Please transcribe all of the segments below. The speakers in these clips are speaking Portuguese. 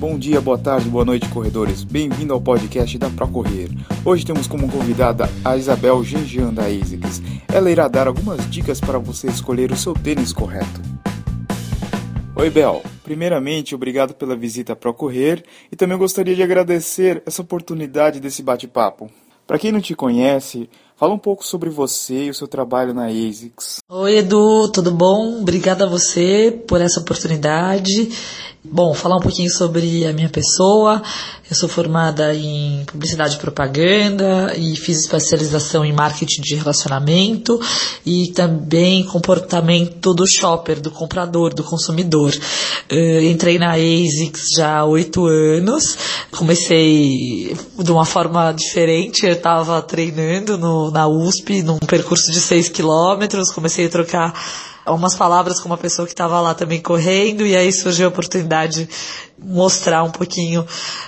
Bom dia, boa tarde, boa noite, corredores. Bem-vindo ao podcast da Procorrer. Hoje temos como convidada a Isabel Gengian da ASICS. Ela irá dar algumas dicas para você escolher o seu tênis correto. Oi, Bel. Primeiramente, obrigado pela visita a Procorrer e também gostaria de agradecer essa oportunidade desse bate-papo. Para quem não te conhece, fala um pouco sobre você e o seu trabalho na ASICS. Oi, Edu, tudo bom? Obrigada a você por essa oportunidade. Bom, falar um pouquinho sobre a minha pessoa. Eu sou formada em publicidade e propaganda e fiz especialização em marketing de relacionamento e também comportamento do shopper, do comprador, do consumidor. Uh, entrei na ASICS já há oito anos. Comecei de uma forma diferente. Eu estava treinando no, na USP, num percurso de seis quilômetros. Comecei a trocar umas palavras com uma pessoa que estava lá também correndo, e aí surgiu a oportunidade de mostrar um pouquinho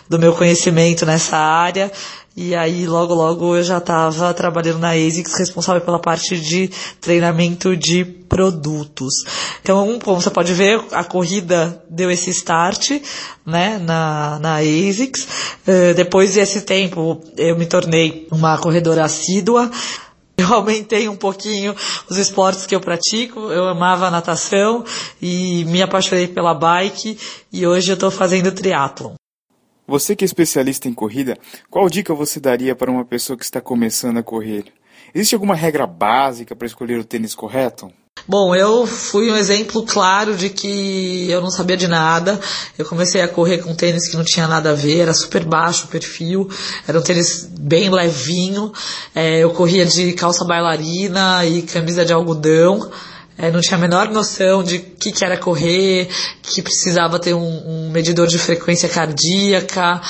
do meu conhecimento nessa área. E aí, logo, logo, eu já estava trabalhando na ASICS, responsável pela parte de treinamento de produtos. Então, como você pode ver, a corrida deu esse start, né, na, na ASICS. Uh, depois desse tempo, eu me tornei uma corredora assídua. Eu aumentei um pouquinho os esportes que eu pratico. Eu amava natação e me apaixonei pela bike e hoje eu estou fazendo triatlon. Você que é especialista em corrida, qual dica você daria para uma pessoa que está começando a correr? Existe alguma regra básica para escolher o tênis correto? Bom, eu fui um exemplo claro de que eu não sabia de nada. Eu comecei a correr com tênis que não tinha nada a ver, era super baixo o perfil, era um tênis bem levinho. É, eu corria de calça bailarina e camisa de algodão. É, não tinha a menor noção de o que, que, era correr, que precisava ter um, um medidor de frequência cardíaca,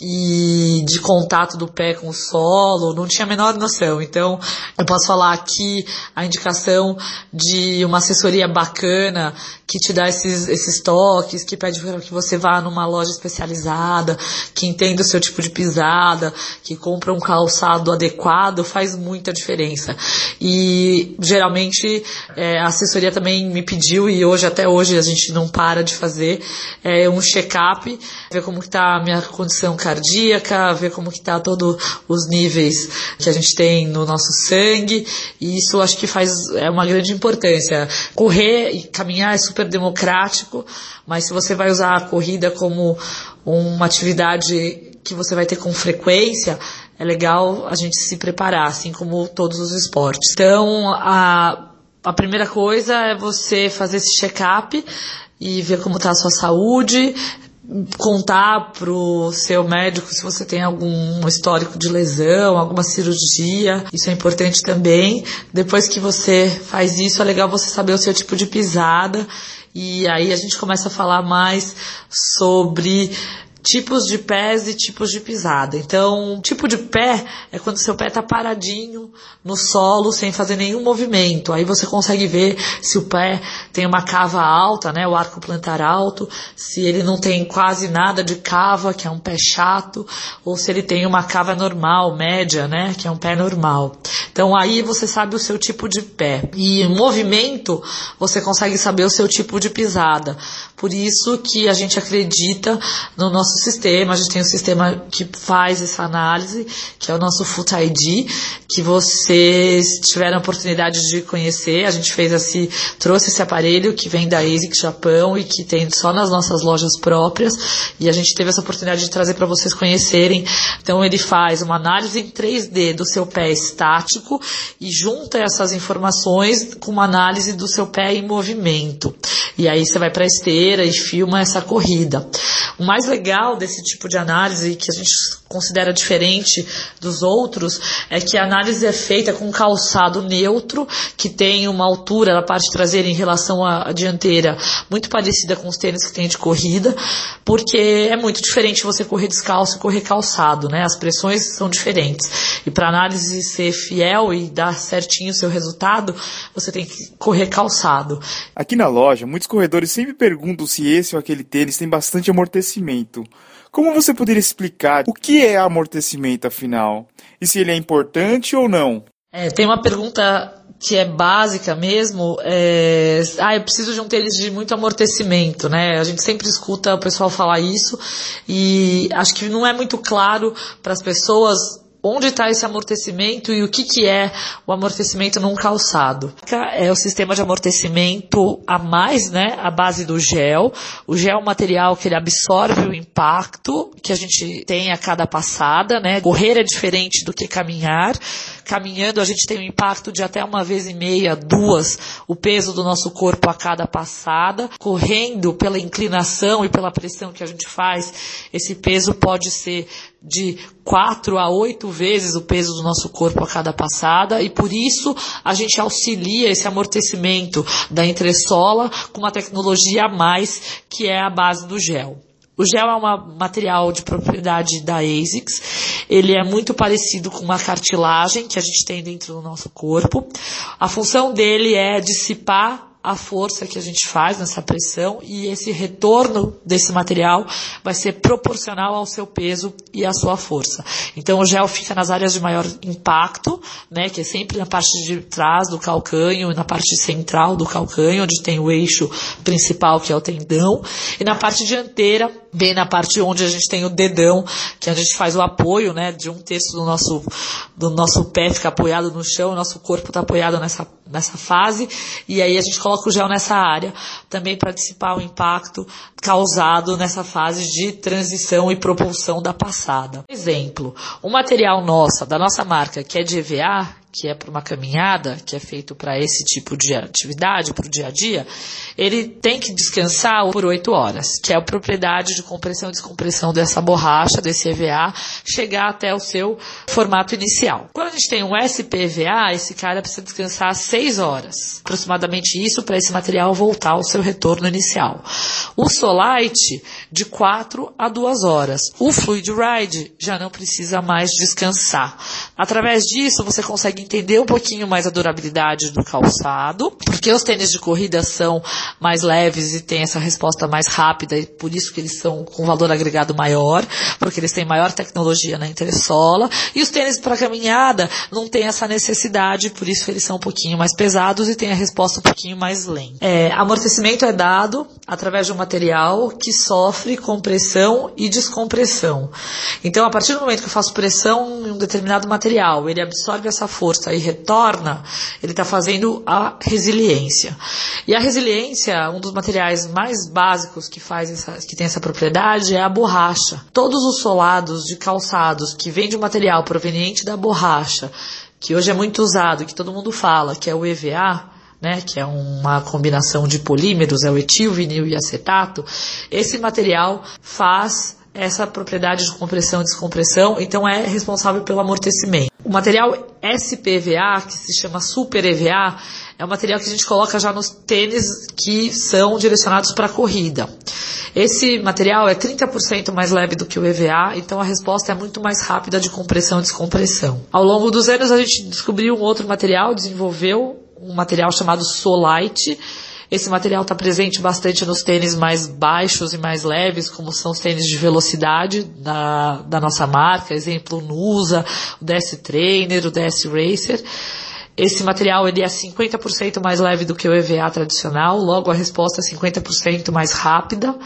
e de contato do pé com o solo, não tinha a menor noção. Então, eu posso falar aqui a indicação de uma assessoria bacana que te dá esses, esses toques, que pede que você vá numa loja especializada, que entenda o seu tipo de pisada, que compra um calçado adequado, faz muita diferença. E geralmente é, a assessoria também me pediu, e hoje, até hoje, a gente não para de fazer, é, um check-up, ver como está a minha condição cardíaca, ver como que tá todos os níveis que a gente tem no nosso sangue, e isso acho que faz é uma grande importância. Correr e caminhar é super democrático, mas se você vai usar a corrida como uma atividade que você vai ter com frequência, é legal a gente se preparar, assim como todos os esportes. Então, a, a primeira coisa é você fazer esse check-up e ver como está a sua saúde, contar pro seu médico se você tem algum histórico de lesão, alguma cirurgia, isso é importante também. Depois que você faz isso, é legal você saber o seu tipo de pisada e aí a gente começa a falar mais sobre tipos de pés e tipos de pisada. Então, tipo de pé é quando seu pé está paradinho no solo sem fazer nenhum movimento. Aí você consegue ver se o pé tem uma cava alta, né, o arco plantar alto, se ele não tem quase nada de cava, que é um pé chato, ou se ele tem uma cava normal, média, né, que é um pé normal. Então aí você sabe o seu tipo de pé. E movimento, você consegue saber o seu tipo de pisada. Por isso que a gente acredita no nosso nosso sistema, a gente tem um sistema que faz essa análise, que é o nosso Foot ID, que vocês tiveram a oportunidade de conhecer. A gente fez esse, trouxe esse aparelho que vem da ASIC Japão e que tem só nas nossas lojas próprias, e a gente teve essa oportunidade de trazer para vocês conhecerem. Então ele faz uma análise em 3D do seu pé estático e junta essas informações com uma análise do seu pé em movimento. E aí você vai para a esteira e filma essa corrida. O mais legal desse tipo de análise, que a gente considera diferente dos outros, é que a análise é feita com calçado neutro, que tem uma altura na parte traseira em relação à dianteira muito parecida com os tênis que tem de corrida, porque é muito diferente você correr descalço e correr calçado, né? As pressões são diferentes. E para análise ser fiel e dar certinho o seu resultado, você tem que correr calçado. Aqui na loja, muitos corredores sempre perguntam se esse ou aquele tênis tem bastante amortecimento. Como você poderia explicar o que é amortecimento afinal? E se ele é importante ou não? É, tem uma pergunta que é básica mesmo, é, ah, eu preciso de um tênis de muito amortecimento, né? A gente sempre escuta o pessoal falar isso e acho que não é muito claro para as pessoas onde está esse amortecimento e o que, que é o amortecimento num calçado. É o sistema de amortecimento a mais, né, a base do gel. O gel é um material que ele absorve o impacto que a gente tem a cada passada, né. Correr é diferente do que caminhar. Caminhando a gente tem um impacto de até uma vez e meia, duas, o peso do nosso corpo a cada passada. Correndo pela inclinação e pela pressão que a gente faz, esse peso pode ser de quatro a oito vezes o peso do nosso corpo a cada passada e por isso a gente auxilia esse amortecimento da entressola com uma tecnologia a mais que é a base do gel. O gel é um material de propriedade da ASICS. Ele é muito parecido com uma cartilagem que a gente tem dentro do nosso corpo. A função dele é dissipar a força que a gente faz nessa pressão e esse retorno desse material vai ser proporcional ao seu peso e à sua força. Então o gel fica nas áreas de maior impacto, né, que é sempre na parte de trás do calcanho e na parte central do calcanho, onde tem o eixo principal que é o tendão, e na parte dianteira, bem na parte onde a gente tem o dedão, que a gente faz o apoio, né, de um terço do nosso do nosso pé fica apoiado no chão, o nosso corpo está apoiado nessa nessa fase, e aí a gente coloca o gel nessa área, também para dissipar o impacto causado nessa fase de transição e propulsão da passada. Exemplo, um material nossa, da nossa marca, que é de EVA, que é para uma caminhada, que é feito para esse tipo de atividade, para o dia a dia, ele tem que descansar por 8 horas, que é a propriedade de compressão e descompressão dessa borracha, desse EVA, chegar até o seu formato inicial. A gente tem um SPVA, esse cara precisa descansar 6 horas, aproximadamente isso, para esse material voltar ao seu retorno inicial. O Solite, de 4 a 2 horas. O Fluid Ride já não precisa mais descansar. Através disso, você consegue entender um pouquinho mais a durabilidade do calçado, porque os tênis de corrida são mais leves e têm essa resposta mais rápida e por isso que eles são com valor agregado maior, porque eles têm maior tecnologia na entressola, e os tênis para caminhada não têm essa necessidade, por isso eles são um pouquinho mais pesados e têm a resposta um pouquinho mais lenta. É, amortecimento é dado através de um material que sofre compressão e descompressão. Então, a partir do momento que eu faço pressão em um determinado material, ele absorve essa força e retorna, ele está fazendo a resiliência. E a resiliência, um dos materiais mais básicos que faz essa, que tem essa propriedade é a borracha. Todos os solados de calçados que vêm de um material proveniente da borracha, que hoje é muito usado, que todo mundo fala, que é o EVA, né, que é uma combinação de polímeros, é o etil, vinil e acetato, esse material faz essa propriedade de compressão e descompressão, então é responsável pelo amortecimento. O material SPVA, que se chama Super EVA, é um material que a gente coloca já nos tênis que são direcionados para corrida. Esse material é 30% mais leve do que o EVA, então a resposta é muito mais rápida de compressão e descompressão. Ao longo dos anos a gente descobriu um outro material, desenvolveu um material chamado Solite, esse material está presente bastante nos tênis mais baixos e mais leves, como são os tênis de velocidade da, da nossa marca, exemplo, o Nusa, o DS Trainer, o DS Racer. Esse material ele é 50% mais leve do que o EVA tradicional, logo a resposta é 50% mais rápida.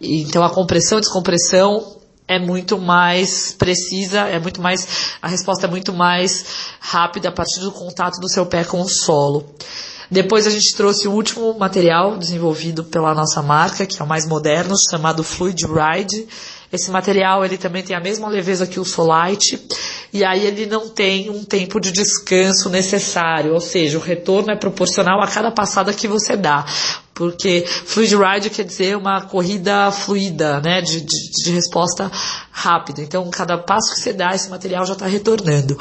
Então a compressão e descompressão é muito mais precisa, é muito mais a resposta é muito mais rápida a partir do contato do seu pé com o solo. Depois a gente trouxe o último material desenvolvido pela nossa marca, que é o mais moderno, chamado Fluid Ride. Esse material ele também tem a mesma leveza que o Solite e aí ele não tem um tempo de descanso necessário, ou seja, o retorno é proporcional a cada passada que você dá porque fluid ride quer dizer uma corrida fluida, né, de, de, de, resposta rápida. Então, cada passo que você dá, esse material já está retornando.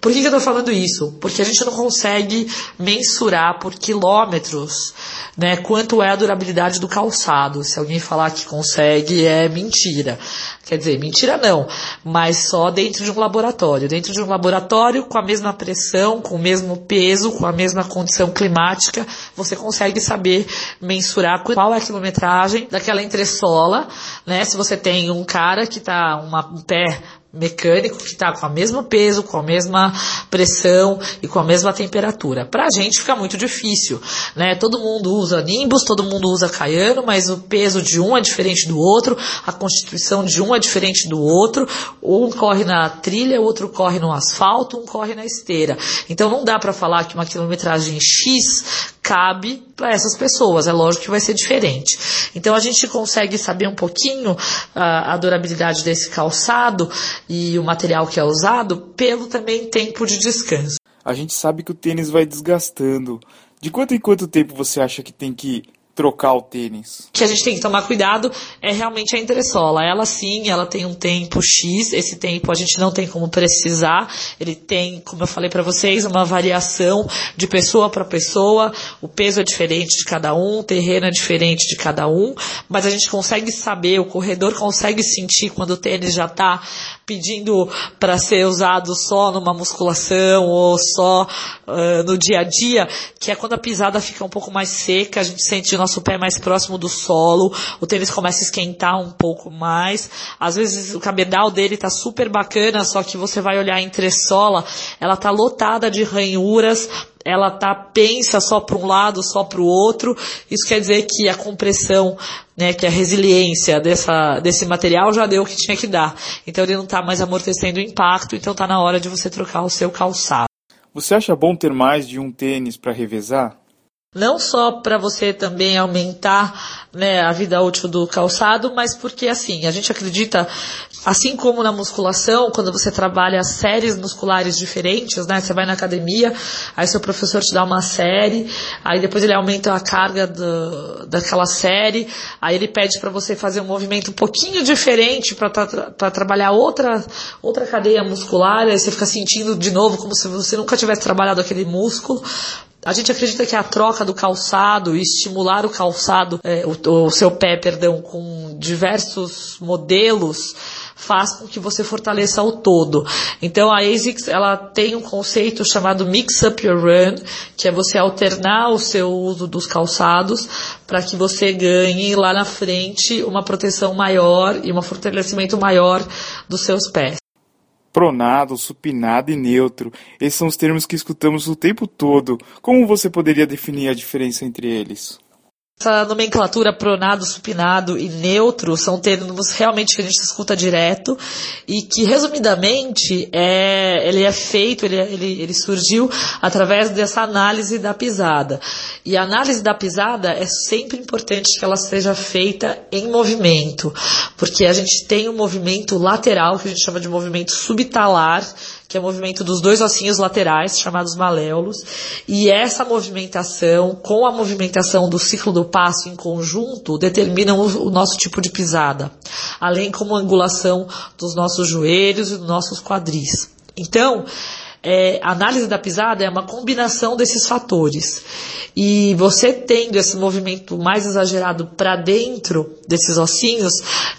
Por que, que eu estou falando isso? Porque a gente não consegue mensurar por quilômetros, né, quanto é a durabilidade do calçado. Se alguém falar que consegue, é mentira. Quer dizer, mentira não, mas só dentro de um laboratório. Dentro de um laboratório, com a mesma pressão, com o mesmo peso, com a mesma condição climática, você consegue saber mensurar qual é a quilometragem daquela entressola, né? Se você tem um cara que está um pé mecânico que está com o mesmo peso, com a mesma pressão e com a mesma temperatura. Para a gente fica muito difícil, né? Todo mundo usa Nimbus, todo mundo usa Caiano, mas o peso de um é diferente do outro, a constituição de um é diferente do outro, um corre na trilha, outro corre no asfalto, um corre na esteira. Então não dá para falar que uma quilometragem X cabe para essas pessoas. É lógico que vai ser diferente. Então a gente consegue saber um pouquinho uh, a durabilidade desse calçado e o material que é usado pelo também tempo de descanso. A gente sabe que o tênis vai desgastando. De quanto em quanto tempo você acha que tem que trocar o tênis? Que a gente tem que tomar cuidado é realmente a entressola. Ela sim, ela tem um tempo X, esse tempo a gente não tem como precisar. Ele tem, como eu falei para vocês, uma variação de pessoa para pessoa. O peso é diferente de cada um, o terreno é diferente de cada um, mas a gente consegue saber, o corredor consegue sentir quando o tênis já está pedindo para ser usado só numa musculação ou só uh, no dia a dia, que é quando a pisada fica um pouco mais seca, a gente sente o nosso pé mais próximo do solo, o tênis começa a esquentar um pouco mais. Às vezes o cabedal dele tá super bacana, só que você vai olhar a entressola, ela tá lotada de ranhuras, ela tá pensa só para um lado, só para o outro. Isso quer dizer que a compressão, né, que a resiliência dessa, desse material já deu o que tinha que dar. Então ele não está mais amortecendo o impacto, então está na hora de você trocar o seu calçado. Você acha bom ter mais de um tênis para revezar? Não só para você também aumentar né, a vida útil do calçado, mas porque assim, a gente acredita, assim como na musculação, quando você trabalha séries musculares diferentes, né? Você vai na academia, aí seu professor te dá uma série, aí depois ele aumenta a carga do, daquela série, aí ele pede para você fazer um movimento um pouquinho diferente para tra trabalhar outra, outra cadeia muscular, aí você fica sentindo de novo como se você nunca tivesse trabalhado aquele músculo. A gente acredita que a troca do calçado e estimular o calçado, é, o, o seu pé, perdão, com diversos modelos, faz com que você fortaleça o todo. Então a ASICS ela tem um conceito chamado Mix Up Your Run, que é você alternar o seu uso dos calçados para que você ganhe lá na frente uma proteção maior e um fortalecimento maior dos seus pés pronado, supinado e neutro. Esses são os termos que escutamos o tempo todo. Como você poderia definir a diferença entre eles? Essa nomenclatura pronado, supinado e neutro são termos realmente que a gente escuta direto e que, resumidamente, é, ele é feito, ele, ele, ele surgiu através dessa análise da pisada. E a análise da pisada é sempre importante que ela seja feita em movimento, porque a gente tem um movimento lateral, que a gente chama de movimento subtalar, que é o movimento dos dois ossinhos laterais, chamados maléolos, e essa movimentação, com a movimentação do ciclo do passo em conjunto, determinam o, nosso tipo de pisada, além como a angulação dos nossos joelhos e dos nossos quadris. Então, é, a análise da pisada é uma combinação desses fatores. E você tendo esse movimento mais exagerado para dentro desses ossinhos,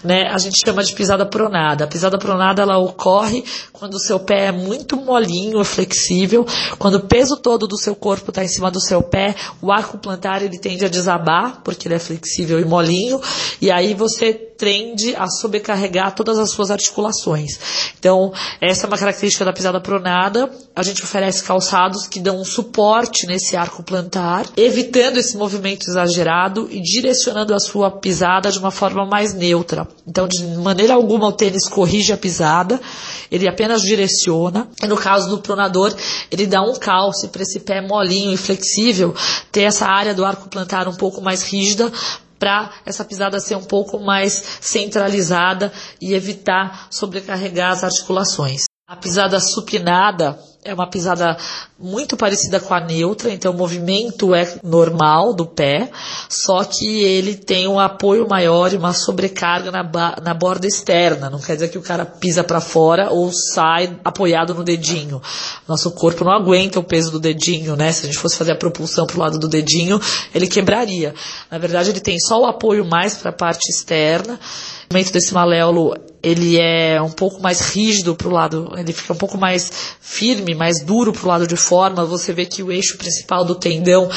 né, a gente chama de pisada pronada. A pisada pronada ela ocorre quando o seu pé é muito molinho, flexível, quando o peso todo do seu corpo está em cima do seu pé, o arco plantar ele tende a desabar, porque ele é flexível e molinho, e aí você tende a sobrecarregar todas as suas articulações. Então, essa é uma característica da pisada pronada. A gente oferece calçados que dão um suporte nesse arco plantar, evitando esse movimento exagerado e direcionando a sua pisada de uma forma mais neutra. Então, de maneira alguma, o tênis corrige a pisada, ele apenas direciona. E no caso do pronador, ele dá um calce para esse pé molinho e flexível ter essa área do arco plantar um pouco mais rígida para essa pisada ser um pouco mais centralizada e evitar sobrecarregar as articulações. A pisada supinada é uma pisada muito parecida com a neutra, então o movimento é normal do pé, só que ele tem um apoio maior e uma sobrecarga na, na borda externa. Não quer dizer que o cara pisa para fora ou sai apoiado no dedinho. Nosso corpo não aguenta o peso do dedinho, né? Se a gente fosse fazer a propulsão pro lado do dedinho, ele quebraria. Na verdade, ele tem só o apoio mais para a parte externa. O movimento desse maléolo ele é um pouco mais rígido para o lado, ele fica um pouco mais firme, mais duro para o lado de forma. Você vê que o eixo principal do tendão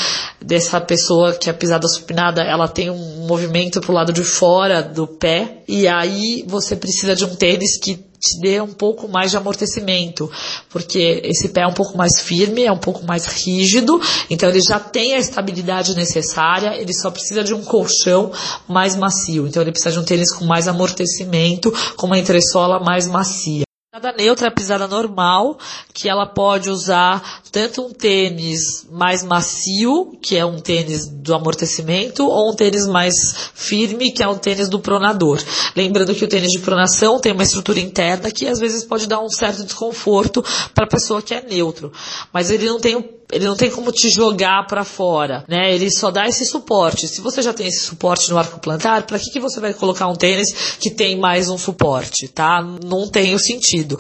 dessa pessoa que é pisada supinada, ela tem um movimento para o lado de fora do pé. E aí você precisa de um tênis que te dê um pouco mais de amortecimento, porque esse pé é um pouco mais firme, é um pouco mais rígido, então ele já tem a estabilidade necessária, ele só precisa de um colchão mais macio, então ele precisa de um tênis com mais amortecimento, com uma entressola mais macia. Pisada neutra é a pisada normal, que ela pode usar tanto um tênis mais macio, que é um tênis do amortecimento, ou um tênis mais firme, que é um tênis do pronador. Lembrando que o tênis de pronação tem uma estrutura interna que às vezes pode dar um certo desconforto para a pessoa que é neutro, mas ele não tem ele não tem como te jogar para fora, né? Ele só dá esse suporte. Se você já tem esse suporte no arco plantar, para que, que você vai colocar um tênis que tem mais um suporte, tá? Não tem o sentido.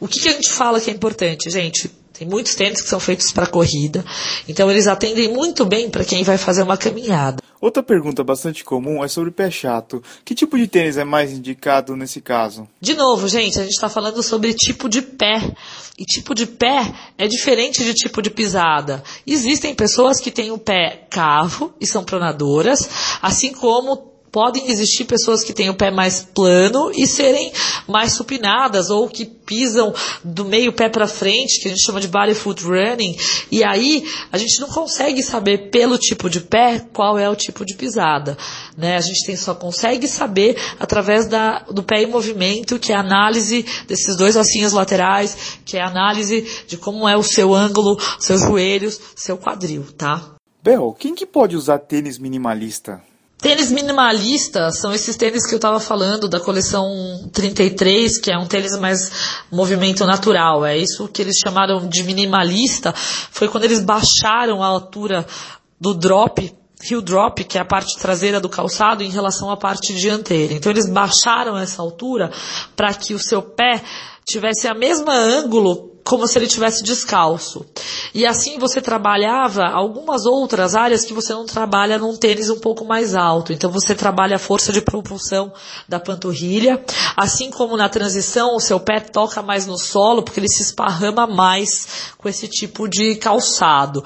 O que, que a gente fala que é importante, gente? Tem muitos tênis que são feitos para corrida, então eles atendem muito bem para quem vai fazer uma caminhada. Outra pergunta bastante comum é sobre pé chato. Que tipo de tênis é mais indicado nesse caso? De novo, gente, a gente está falando sobre tipo de pé. E tipo de pé é diferente de tipo de pisada. Existem pessoas que têm o pé cavo e são pronadoras, assim como podem existir pessoas que têm o pé mais plano e serem mais supinadas ou que pisam do meio pé para frente, que a gente chama de body foot running, e aí a gente não consegue saber pelo tipo de pé qual é o tipo de pisada, né? A gente tem, só consegue saber através da, do pé em movimento, que é a análise desses dois ossinhos laterais, que é a análise de como é o seu ângulo, seus joelhos, seu quadril, tá? Bel, quem que pode usar tênis minimalista? Tênis minimalistas são esses tênis que eu estava falando da coleção 33, que é um tênis mais movimento natural. É isso que eles chamaram de minimalista. Foi quando eles baixaram a altura do drop heel drop, que é a parte traseira do calçado, em relação à parte dianteira. Então eles baixaram essa altura para que o seu pé tivesse a mesma ângulo como se ele tivesse descalço. E assim você trabalhava algumas outras áreas que você não trabalha num tênis um pouco mais alto. Então você trabalha a força de propulsão da panturrilha, assim como na transição o seu pé toca mais no solo porque ele se esparrama mais com esse tipo de calçado.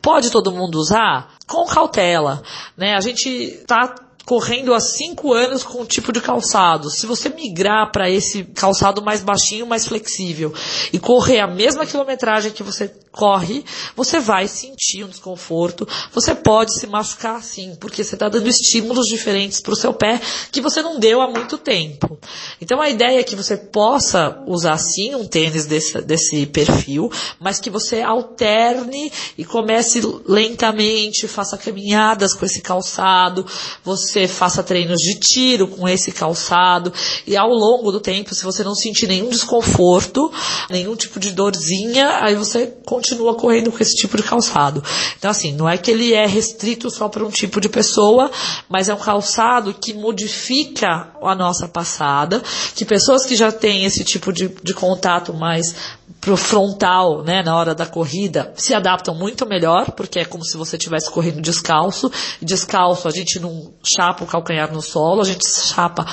Pode todo mundo usar? Com cautela, né? A gente está correndo há cinco anos com um tipo de calçado. Se você migrar para esse calçado mais baixinho, mais flexível e correr a mesma quilometragem que você corre, você vai sentir um desconforto. Você pode se machucar sim, porque você está dando estímulos diferentes para o seu pé que você não deu há muito tempo. Então a ideia é que você possa usar sim um tênis desse, desse perfil, mas que você alterne e comece lentamente, faça caminhadas com esse calçado. Você você faça treinos de tiro com esse calçado e ao longo do tempo, se você não sentir nenhum desconforto, nenhum tipo de dorzinha, aí você continua correndo com esse tipo de calçado. Então assim, não é que ele é restrito só para um tipo de pessoa, mas é um calçado que modifica a nossa passada, que pessoas que já têm esse tipo de, de contato mais pro frontal, né, na hora da corrida, se adaptam muito melhor, porque é como se você estivesse correndo descalço. Descalço a gente não chapa o calcanhar no solo, a gente chapa,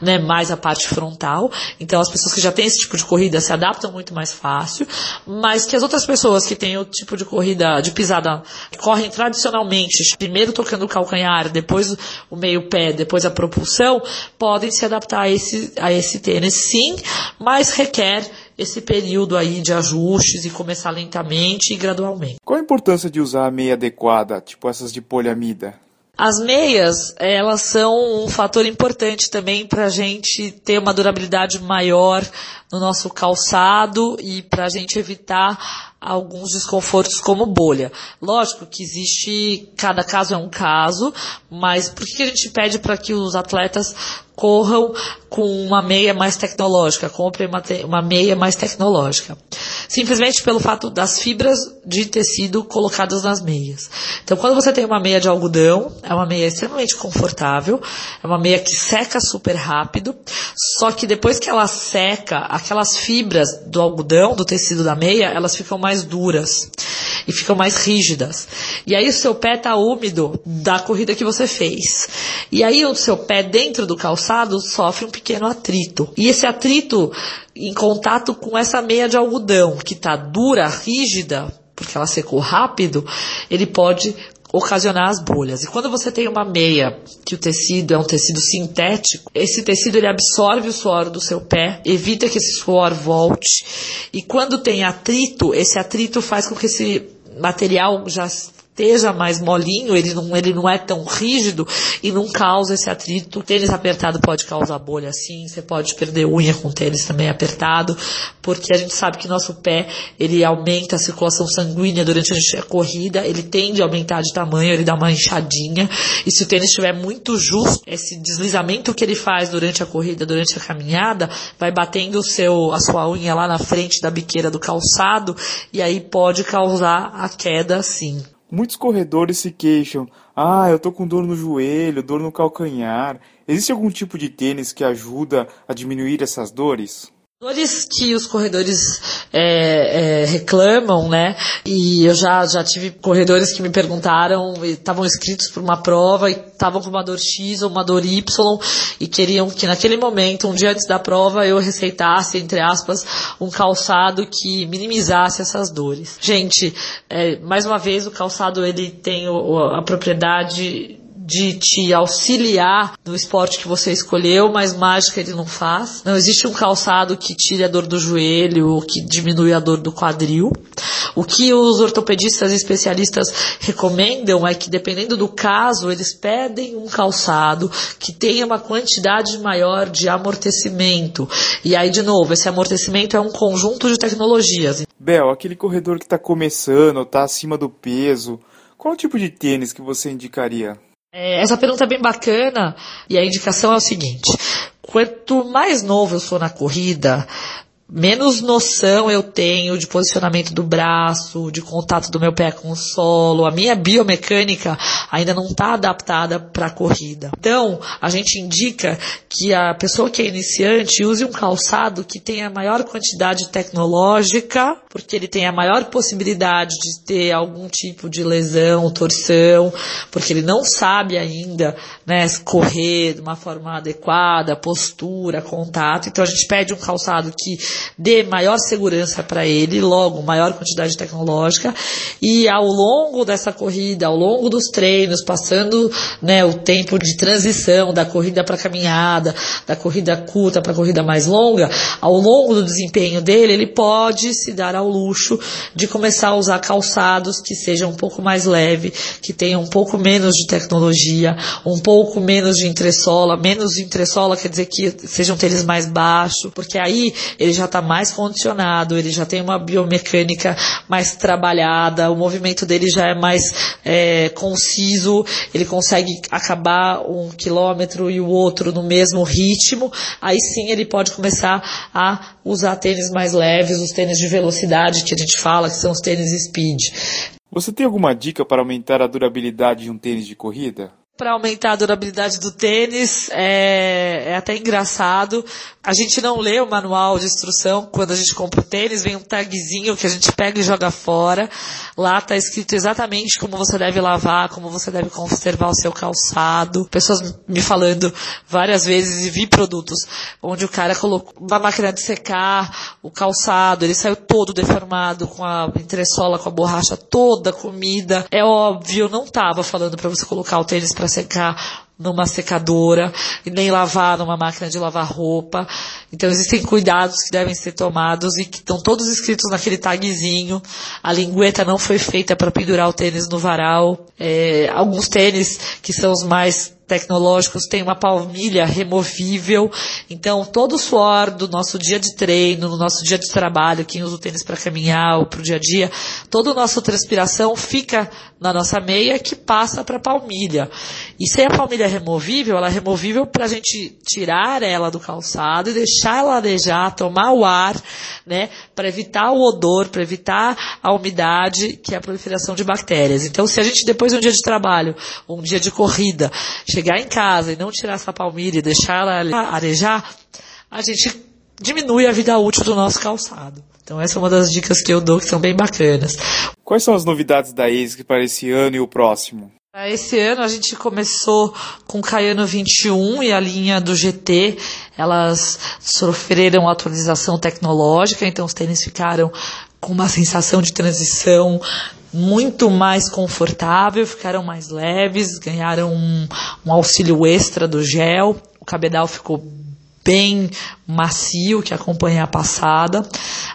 né, mais a parte frontal. Então as pessoas que já têm esse tipo de corrida se adaptam muito mais fácil, mas que as outras pessoas que têm o tipo de corrida de pisada que correm tradicionalmente, primeiro tocando o calcanhar, depois o meio pé, depois a propulsão, podem se adaptar a esse a esse tênis sim, mas requer esse período aí de ajustes e começar lentamente e gradualmente. Qual a importância de usar a meia adequada, tipo essas de poliamida? As meias, elas são um fator importante também para a gente ter uma durabilidade maior no nosso calçado e para a gente evitar alguns desconfortos como bolha. Lógico que existe, cada caso é um caso, mas por que a gente pede para que os atletas corram com uma meia mais tecnológica, comprem uma, uma meia mais tecnológica. Simplesmente pelo fato das fibras de tecido colocadas nas meias. Então, quando você tem uma meia de algodão, é uma meia extremamente confortável, é uma meia que seca super rápido, só que depois que ela seca, aquelas fibras do algodão, do tecido da meia, elas ficam mais duras e ficam mais rígidas. E aí o seu pé está úmido da corrida que você fez. E aí o seu pé dentro do calçado sofre um pequeno atrito. E esse atrito em contato com essa meia de algodão que está dura, rígida, porque ela secou rápido, ele pode ocasionar as bolhas. E quando você tem uma meia que o tecido é um tecido sintético, esse tecido ele absorve o suor do seu pé, evita que esse suor volte. E quando tem atrito, esse atrito faz com que esse material já esteja mais molinho, ele não, ele não é tão rígido e não causa esse atrito. Tênis apertado pode causar bolha sim, você pode perder unha com tênis também apertado, porque a gente sabe que nosso pé, ele aumenta a circulação sanguínea durante a corrida, ele tende a aumentar de tamanho, ele dá uma inchadinha, e se o tênis estiver muito justo, esse deslizamento que ele faz durante a corrida, durante a caminhada, vai batendo o seu, a sua unha lá na frente da biqueira do calçado, e aí pode causar a queda sim. Muitos corredores se queixam: ah, eu tô com dor no joelho, dor no calcanhar. Existe algum tipo de tênis que ajuda a diminuir essas dores? Dores que os corredores é, é, reclamam, né? E eu já, já tive corredores que me perguntaram, estavam inscritos para uma prova e estavam com uma dor X ou uma dor Y e queriam que naquele momento, um dia antes da prova, eu receitasse, entre aspas, um calçado que minimizasse essas dores. Gente, é, mais uma vez, o calçado ele tem a propriedade de te auxiliar no esporte que você escolheu, mas mágica ele não faz. Não existe um calçado que tire a dor do joelho ou que diminui a dor do quadril. O que os ortopedistas e especialistas recomendam é que, dependendo do caso, eles pedem um calçado que tenha uma quantidade maior de amortecimento. E aí, de novo, esse amortecimento é um conjunto de tecnologias. Bel, aquele corredor que está começando, está acima do peso, qual tipo de tênis que você indicaria? É, essa pergunta é bem bacana e a indicação é o seguinte: quanto mais novo eu sou na corrida, menos noção eu tenho de posicionamento do braço, de contato do meu pé com o solo. A minha biomecânica ainda não está adaptada para a corrida. Então, a gente indica que a pessoa que é iniciante use um calçado que tenha maior quantidade tecnológica, porque ele tem a maior possibilidade de ter algum tipo de lesão, torção, porque ele não sabe ainda né, correr de uma forma adequada, postura, contato. Então, a gente pede um calçado que dê maior segurança para ele, logo maior quantidade tecnológica e ao longo dessa corrida, ao longo dos treinos, passando né, o tempo de transição da corrida para caminhada, da corrida curta para corrida mais longa, ao longo do desempenho dele, ele pode se dar ao luxo de começar a usar calçados que sejam um pouco mais leve, que tenham um pouco menos de tecnologia, um pouco menos de entressola, menos de entressola quer dizer que sejam tênis mais baixos, porque aí ele já está mais condicionado, ele já tem uma biomecânica mais trabalhada, o movimento dele já é mais é, conciso, ele consegue acabar um quilômetro e o outro no mesmo ritmo, aí sim ele pode começar a usar tênis mais leves, os tênis de velocidade que a gente fala, que são os tênis speed. Você tem alguma dica para aumentar a durabilidade de um tênis de corrida? Para aumentar a durabilidade do tênis é, é, até engraçado. A gente não lê o manual de instrução quando a gente compra o tênis, vem um tagzinho que a gente pega e joga fora. Lá está escrito exatamente como você deve lavar, como você deve conservar o seu calçado. Pessoas me falando várias vezes e vi produtos onde o cara colocou uma máquina de secar o calçado, ele saiu todo deformado com a entressola, com a borracha toda comida. É óbvio, não estava falando para você colocar o tênis para para secar numa secadora e nem lavar numa máquina de lavar roupa. Então existem cuidados que devem ser tomados e que estão todos escritos naquele tagzinho. A lingueta não foi feita para pendurar o tênis no varal. É, alguns tênis que são os mais tecnológicos têm uma palmilha removível. Então, todo o suor do nosso dia de treino, no nosso dia de trabalho, quem usa o tênis para caminhar ou para o dia a dia, toda a nossa transpiração fica na nossa meia que passa para a palmilha. E sem a palmilha removível, ela é removível para a gente tirar ela do calçado e deixar ela arejar, tomar o ar, né, para evitar o odor, para evitar a umidade, que é a proliferação de bactérias. Então, se a gente depois de um dia de trabalho, um dia de corrida, chegar em casa e não tirar essa palmilha e deixar ela arejar, a gente diminui a vida útil do nosso calçado. Então essa é uma das dicas que eu dou que são bem bacanas. Quais são as novidades da ASIC para esse ano e o próximo? Esse ano a gente começou com o Caiano 21 e a linha do GT, elas sofreram atualização tecnológica, então os tênis ficaram com uma sensação de transição muito mais confortável, ficaram mais leves, ganharam um, um auxílio extra do gel, o cabedal ficou bem macio que acompanha a passada.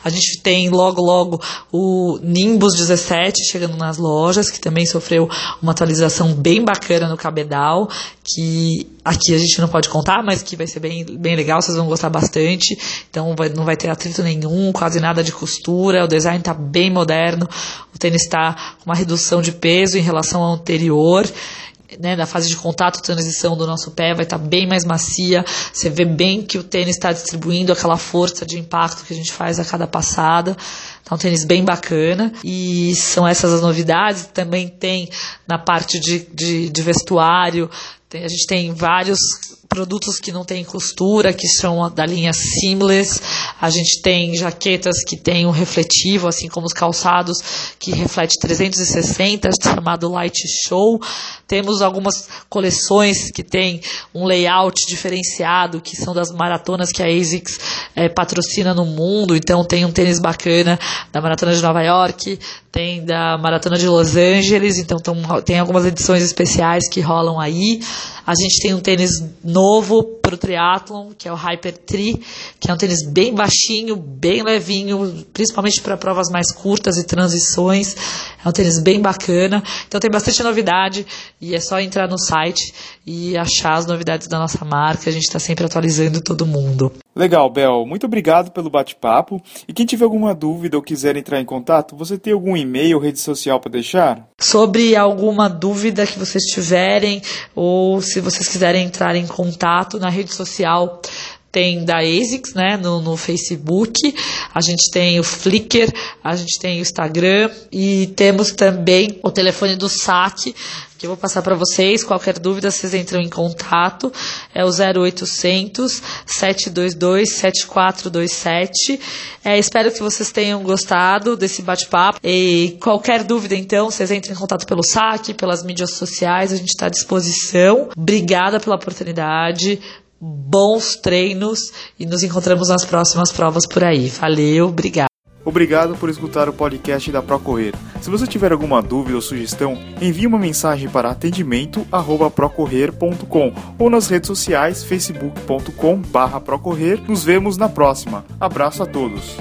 A gente tem logo logo o Nimbus 17 chegando nas lojas, que também sofreu uma atualização bem bacana no cabedal, que aqui a gente não pode contar, mas que vai ser bem, bem legal, vocês vão gostar bastante. Então vai, não vai ter atrito nenhum, quase nada de costura, o design está bem moderno, o tênis está com uma redução de peso em relação ao anterior né, da fase de contato, transição do nosso pé vai estar tá bem mais macia. Você vê bem que o tênis está distribuindo aquela força de impacto que a gente faz a cada passada. Tá um tênis bem bacana. E são essas as novidades. Também tem na parte de, de, de vestuário, a gente tem vários produtos que não têm costura, que são da linha Seamless. A gente tem jaquetas que têm um refletivo, assim como os calçados que reflete 360, chamado Light Show. Temos algumas coleções que têm um layout diferenciado, que são das maratonas que a ASICS é, patrocina no mundo. Então tem um tênis bacana da Maratona de Nova York, tem da Maratona de Los Angeles, então tão, tem algumas edições especiais que rolam aí. A gente tem um tênis novo para o triatlon, que é o Hyper Tri, que é um tênis bem baixinho, bem levinho, principalmente para provas mais curtas e transições. É um tênis bem bacana. Então tem bastante novidade e é só entrar no site e achar as novidades da nossa marca. A gente está sempre atualizando todo mundo. Legal, Bel. Muito obrigado pelo bate-papo. E quem tiver alguma dúvida ou quiser entrar em contato, você tem algum e-mail ou rede social para deixar? Sobre alguma dúvida que vocês tiverem ou se vocês quiserem entrar em contato na rede social tem da ASICS, né, no, no, Facebook, a gente tem o Flickr, a gente tem o Instagram e temos também o telefone do SAC, que eu vou passar para vocês. Qualquer dúvida, vocês entram em contato. É o 0800 722 7427. É, espero que vocês tenham gostado desse bate-papo. E qualquer dúvida, então, vocês entrem em contato pelo SAC, pelas mídias sociais, a gente está à disposição. Obrigada pela oportunidade bons treinos e nos encontramos nas próximas provas por aí. Valeu, obrigado. Obrigado por escutar o podcast da Procorrer. Se você tiver alguma dúvida ou sugestão, envie uma mensagem para atendimento@procorrer.com ou nas redes sociais facebook.com/procorrer. Nos vemos na próxima. Abraço a todos.